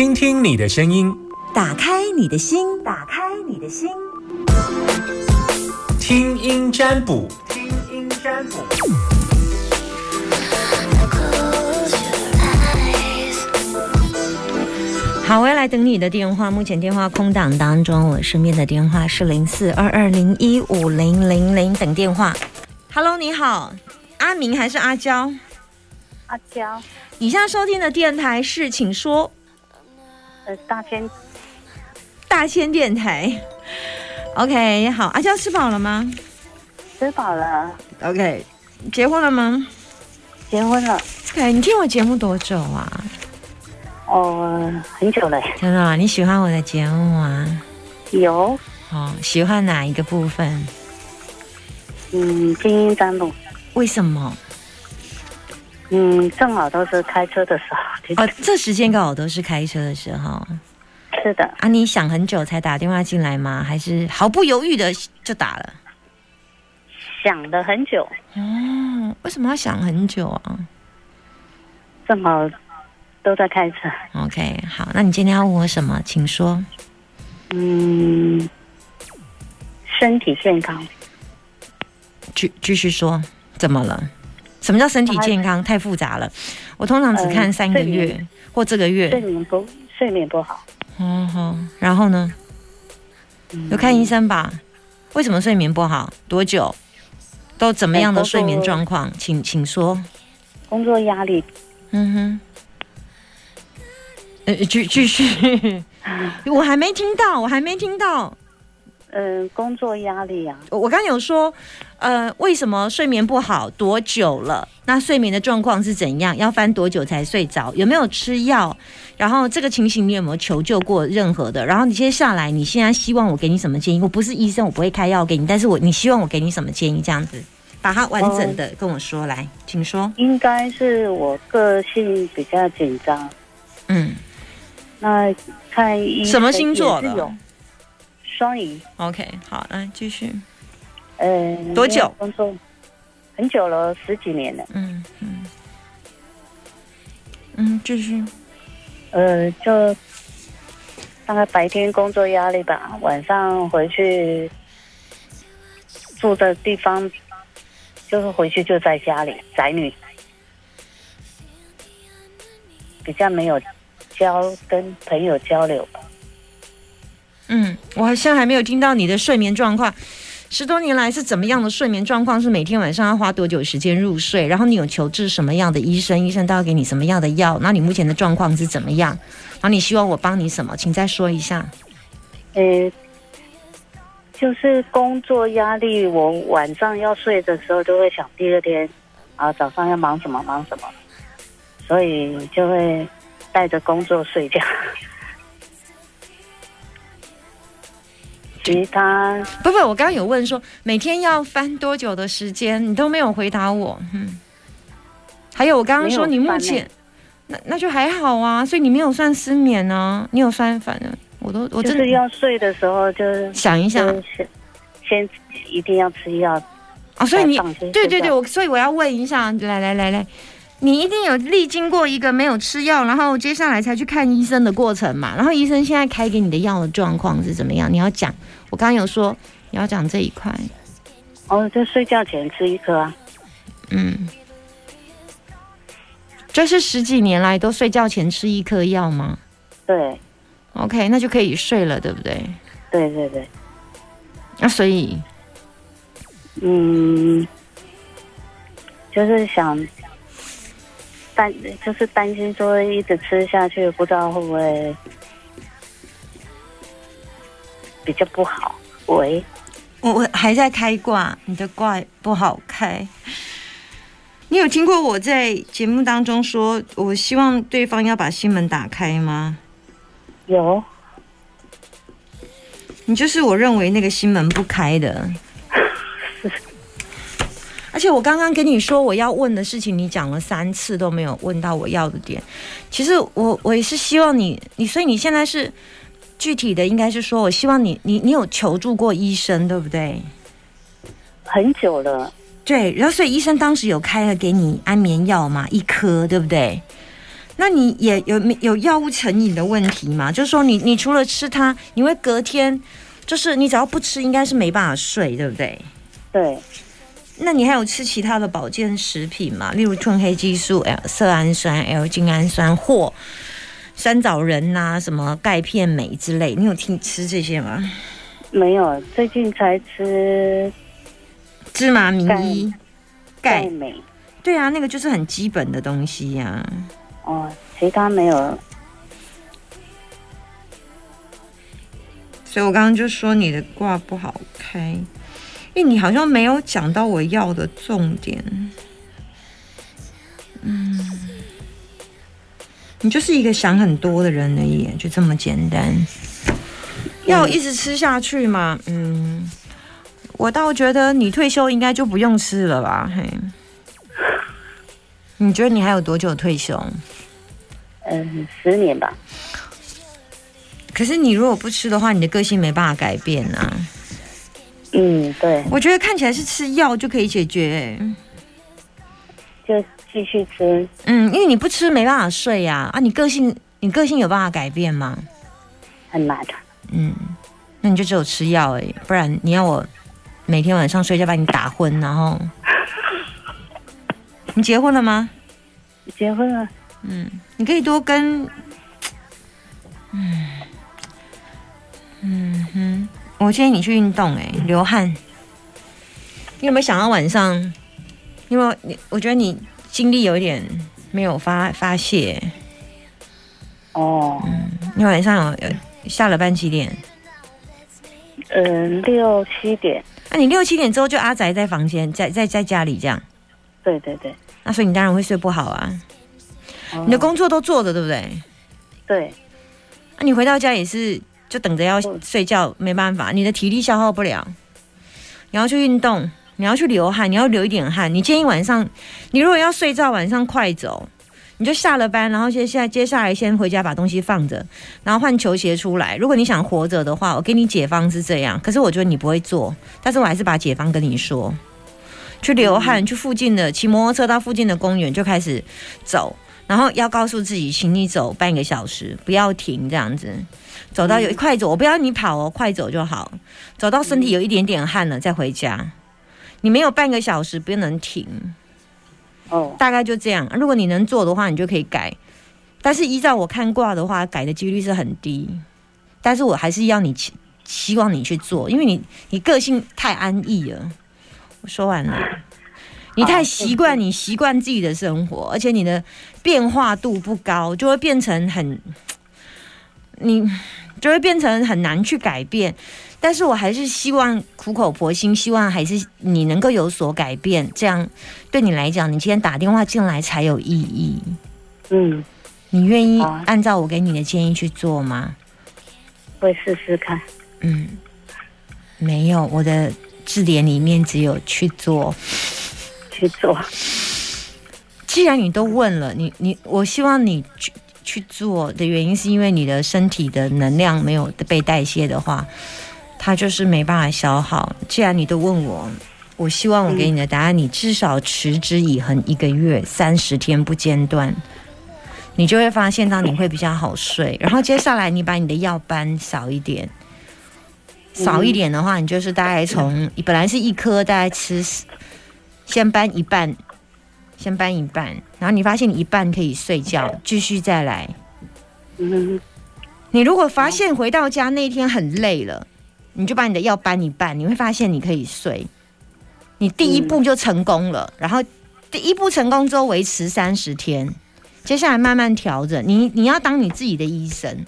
听听你的声音，打开你的心，打开你的心，听音占卜，听音占卜。好，我要来等你的电话。目前电话空档当中，我身边的电话是零四二二零一五零零零，等电话。Hello，你好，阿明还是阿娇？阿娇，以下收听的电台是，请说。呃，大千大千电台。OK，好，阿娇吃饱了吗吃饱了，？OK，结婚了吗结婚了，？OK，你听我节目多久啊？哦，很久了，真的啊、你喜欢我的节目吗？有，哦，喜欢哪一个部分？嗯，精英占卜，为什么？嗯，正好都是开车的时候听，哦，这时间刚好都是开车的时候是的，啊。你想很久才打电话进来吗？还是毫不犹豫的就打了？想了很久，哦，为什么要想很久啊正好都在开车，？OK，好，那你今天要问我什么？请说。嗯，身体健康，继继续说，怎么了？什么叫身体健康？太复杂了。我通常只看呃三个月、或这个月睡月。眠不睡眠不好，嗯好，然后呢？嗯有看医生吧？为什么睡眠不好？多久？都怎么样的睡眠状况？请请说。工作压力，嗯哼。呃，继继续，我还没听到，我还没听到。嗯、工作压力啊，我我刚有说，呃，为什么睡眠不好？多久了？那睡眠的状况是怎样？要翻多久才睡着？有没有吃药？然后这个情形你有没有求救过任何的？然后你接下来你现在希望我给你什么建议？我不是医生，我不会开药给你，但是我你希望我给你什么建议？这样子，把它完整的跟我说来，请说。应该是我个性比较紧张，嗯那看什么星座的双鱼。，OK，好，来继续。呃，多久工作很久了，十几年了。嗯嗯嗯，就是。呃，就大概白天工作压力吧，晚上回去住的地方，就是回去就在家里，宅女，比较没有交跟朋友交流吧。嗯，我好像还没有听到你的睡眠状况。十多年来是怎么样的睡眠状况？是每天晚上要花多久时间入睡？然后你有求治什么样的医生？医生都要给你什么样的药？那你目前的状况是怎么样？然后你希望我帮你什么？请再说一下。呃，就是工作压力，我晚上要睡的时候就会想第二天，啊早上要忙什么忙什么，所以就会带着工作睡觉。其他。不不，我刚刚有问说每天要翻多久的时间，你都没有回答我。嗯，还有我刚刚说你目前那那就还好啊，所以你没有算失眠呢、你有算反正我都我真的就是要睡的时候就是想一想。先先一定要吃药，哦，所以你对对对，我所以我要问一下，来来来来，你一定有历经过一个没有吃药，然后接下来才去看医生的过程嘛？然后医生现在开给你的药的状况是怎么样？你要讲，我刚刚有说你要讲这一块，哦，就睡觉前吃一颗啊。嗯，这是十几年来都睡觉前吃一颗药吗对？OK，那就可以睡了，对不对？对对对，那、所以嗯，就是想担，就是担心说一直吃下去，不知道会不会比较不好。喂，我我还在开挂，你的挂不好开。你有听过我在节目当中说，我希望对方要把心门打开吗？有你就是我认为那个心门不开的。而且我刚刚跟你说我要问的事情，你讲了三次都没有问到我要的点。其实我我也是希望你，你所以你现在是具体的，应该是说我希望你你你有求助过医生，对不对？很久了，对，然后所以医生当时有开了给你安眠药嘛，一颗，对不对？那你也有没有药物成瘾的问题吗？就是说你你除了吃它，你会隔天，就是你只要不吃，应该是没办法睡，对不对？对，那你还有吃其他的保健食品吗？例如褪黑激素、L 色氨酸、L 精氨酸或酸枣仁呐、什么钙片镁之类，你有听吃这些吗？没有，最近才吃芝麻名医钙，镁。对啊，那个就是很基本的东西呀、哦，其他没有。所以我刚刚就说你的卦不好开，因为你好像没有讲到我要的重点。嗯，你就是一个想很多的人而已，就这么简单。要一直吃下去吗？嗯，我倒觉得你退休应该就不用吃了吧？嘿，你觉得你还有多久退休？嗯，十年吧。可是你如果不吃的话，你的个性没办法改变啊。嗯，对，我觉得看起来是吃药就可以解决、欸。就继续吃。嗯，因为你不吃没办法睡呀、啊，你个性你个性有办法改变吗？很难。嗯，那你就只有吃药而已，不然你要我每天晚上睡觉把你打昏，然后 你结婚了吗？结婚了，嗯，你可以多跟，嗯嗯哼，我建议你去运动、欸，哎，流汗。你有没有想到晚上？因为你，我觉得你精力有一点没有发发泄。哦，你晚上有有下了班几点？嗯，六七点。那、你六七点之后就阿宅在房间，在在在家里这样，对对对。那所以你当然会睡不好啊。哦你的工作都做着，对不对？对，那、你回到家也是就等着要睡觉，没办法，你的体力消耗不了。你要去运动，你要去流汗，你要流一点汗。你建议晚上，你如果要睡觉，晚上快走，你就下了班，然后接下接下来先回家把东西放着，然后换球鞋出来。如果你想活着的话，我给你解方是这样，可是我觉得你不会做，但是我还是把解方跟你说。去流汗，去附近的骑摩托车到附近的公园就开始走，然后要告诉自己，请你走半个小时，不要停，这样子走到有快走，我不要你跑哦，快走就好，走到身体有一点点汗了再回家。你没有半个小时不能停，哦，大概就这样。如果你能做的话，你就可以改。但是依照我看卦的话，改的几率是很低。但是我还是要你希希望你去做，因为你你个性太安逸了。我说完了，你太习惯你习惯自己的生活，而且你的变化度不高，就会变成很你就会变成很难去改变。但是我还是希望苦口婆心，希望还是你能够有所改变，这样对你来讲，你今天打电话进来才有意义。嗯，你愿意按照我给你的建议去做吗？会试试看。嗯，没有，我的字典里面只有去做。去做。既然你都问了，你你，我希望你去去做的原因，是因为你的身体的能量没有被代谢的话，它就是没办法消耗。既然你都问我，我希望我给你的答案，你至少持之以恒一个月，三十天不间断，你就会发现到你会比较好睡。然后接下来你把你的药搬少一点。少一点的话，你就是大概从本来是一颗，大概吃先搬一半，先搬一半，然后你发现你一半可以睡觉，继续再来。嗯，你如果发现回到家那一天很累了，你就把你的药搬一半，你会发现你可以睡。你第一步就成功了，然后第一步成功之后维持三十天，接下来慢慢调整。你你要当你自己的医生，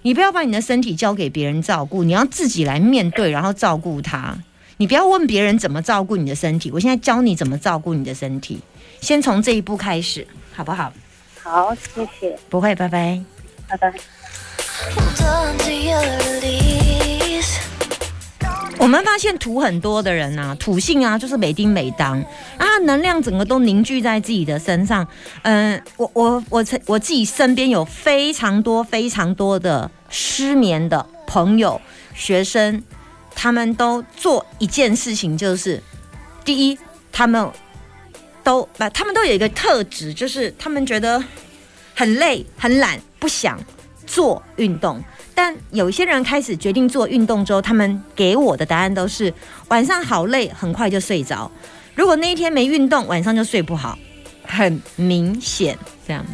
你不要把你的身体交给别人照顾，你要自己来面对，然后照顾它。你不要问别人怎么照顾你的身体，我现在教你怎么照顾你的身体，先从这一步开始，好不好？好，谢谢，不会，拜拜。拜拜。我们发现土很多的人啊，土性啊，就是每丁每当，啊，能量整个都凝聚在自己的身上。嗯、我我我曾我自己身边有非常多非常多的失眠的朋友、学生，他们都做一件事情，就是第一，他们都把他们都有一个特质，就是他们觉得。很累、很懒，不想做运动。但有一些人开始决定做运动之后，他们给我的答案都是晚上好累，很快就睡着。如果那一天没运动，晚上就睡不好，很明显这样子。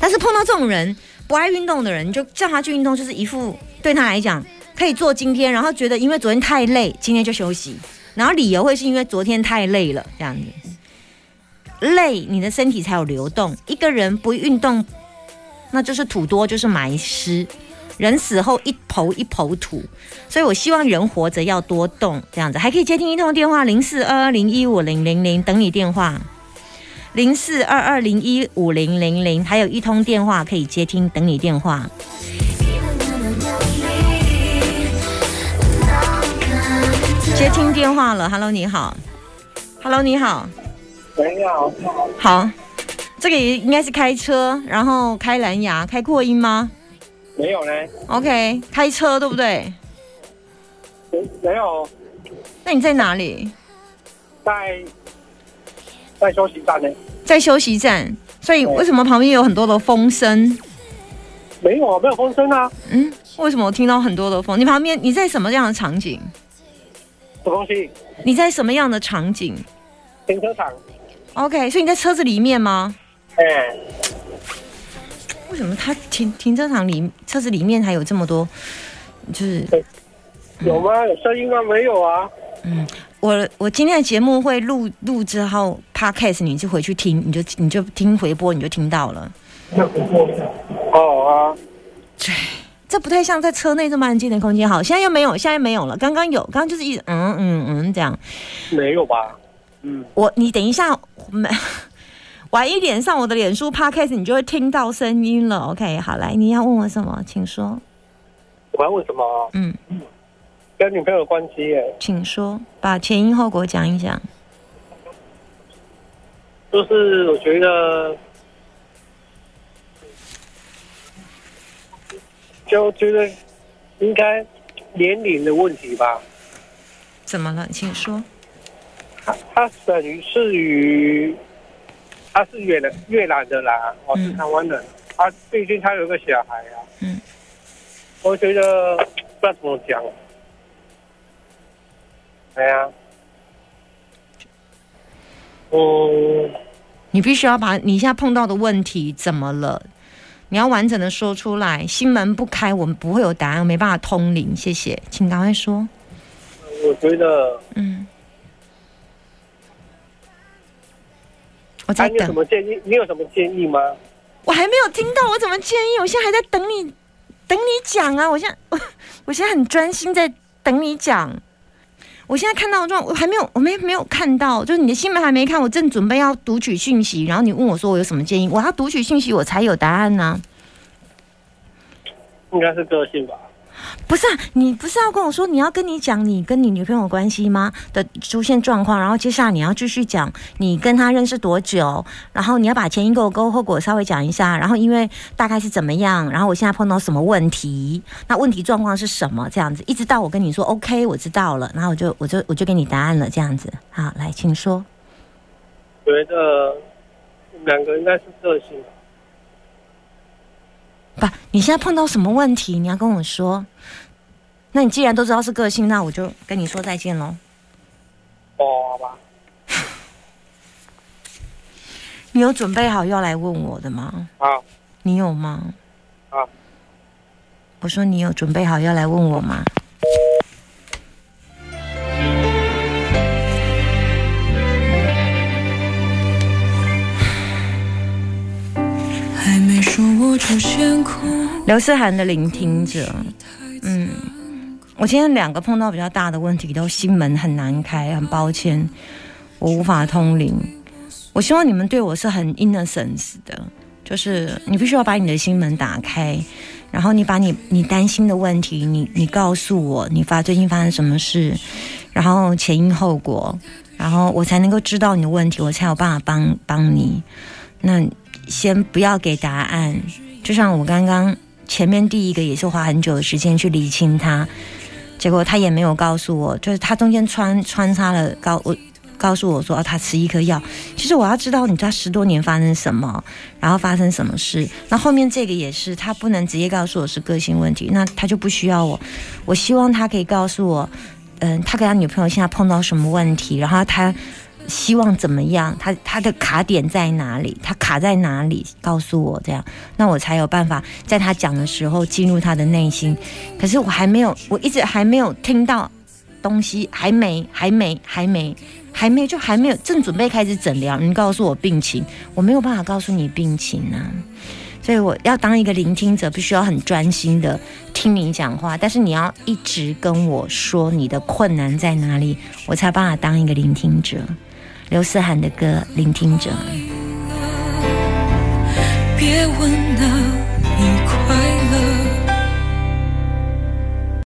但是碰到这种人不爱运动的人，就叫他去运动，就是一副对他来讲可以做今天，然后觉得因为昨天太累，今天就休息，然后理由会是因为昨天太累了这样子。累，你的身体才有流动。一个人不运动，那就是土多，就是埋尸。人死后一抔一抔土，所以我希望人活着要多动，这样子还可以接听一通电话零四二二零一五零零零等你电话零四二二零一五零零零，还有一通电话可以接听等你电话。接听电话了，Hello，你好，Hello，你好，喂，你好，好，这个也应该是开车，然后开蓝牙，开扩音吗没有呢，？OK，开车对不对？没没有那你在哪里？在在休息站呢，在休息站，所以为什么旁边有很多的风声？没有啊，没有风声啊，嗯，为什么我听到很多的风？你旁边你在什么样的场景？什么东西？你在什么样的场景停车场，？OK，所以你在车子里面吗？哎、为什么他停停车场里车子里面还有这么多？就是有吗？有声音吗？没有啊，嗯我我今天的节目会录录之后，Podcast 你就回去听，你就你就听回播，你就听到了。那不过哦啊，这不太像在车内这么安静的空间。好，现在又没有，现在没有了。刚刚有，刚刚就是一直嗯嗯嗯这样。没有吧？嗯，我你等一下，没 晚一点上我的脸书 Podcast，你就会听到声音了。OK，好，来，你要问我什么，请说。我要问什么啊？嗯，跟女朋友的关系耶，请说，把前因后果讲一讲。就是我觉得，就觉得应该年龄的问题吧。怎么了？请说。他他等于是于，他是越南越南的啦，我是嗯台湾人。他毕竟他有个小孩啊。嗯。我觉得不知道怎么讲。哎呀。嗯，你必须要把你现在碰到的问题怎么了，你要完整的说出来。心门不开，我们不会有答案，没办法通灵。谢谢，请赶快说。我觉得嗯，我在等你有什，么建议？你有什么建议吗？我还没有听到，我怎么建议？我现在还在等你，等你讲啊！我现在，我 我现在很专心在等你讲。我现在看到的状况，我还没有，我没没有看到，就是你的新闻还没看，我正准备要读取讯息，然后你问我说我有什么建议，我要读取讯息，我才有答案呢、应该是个性吧。不是啊，你不是要跟我说你要跟你讲你跟你女朋友关系吗的出现状况，然后接下来你要继续讲你跟她认识多久，然后你要把前因后果后果稍微讲一下，然后因为大概是怎么样，然后我现在碰到什么问题，那问题状况是什么，这样子，一直到我跟你说 OK，我知道了，然后我就我就我就给你答案了，这样子，好，来，请说。觉得两个应该是个性。不，你现在碰到什么问题，你要跟我说。那你既然都知道是个性，那我就跟你说再见喽。哦，好吧。你有准备好要来问我的吗？好，你有吗？啊。我说你有准备好要来问我吗？刘思涵的聆听者，嗯，我今天两个碰到比较大的问题，都心门很难开，很抱歉，我无法通灵。我希望你们对我是很 innocence 的，就是你必须要把你的心门打开，然后你把你你担心的问题，你你告诉我，你发最近发生什么事，然后前因后果，然后我才能够知道你的问题，我才有办法帮帮你。那先不要给答案，就像我刚刚前面第一个也是花很久的时间去理清他，结果他也没有告诉我，就是他中间穿穿插了告我告诉我说、哦、他吃一颗药，其实我要知道你他十多年发生什么，然后发生什么事。那后面这个也是，他不能直接告诉我是个性问题，那他就不需要我。我希望他可以告诉我，嗯，他跟他女朋友现在碰到什么问题，然后他希望怎么样，他他的卡点在哪里，他卡在哪里，告诉我这样，那我才有办法在他讲的时候进入他的内心。可是我还没有，我一直还没有听到东西，还没，还没，还没。还没就还没有，正准备开始诊疗，你告诉我病情，我没有办法告诉你病情啊，所以我要当一个聆听者，必须要很专心的听你讲话，但是你要一直跟我说你的困难在哪里，我才办法当一个聆听者。刘思涵的歌《聆听者》。别问哪里快乐，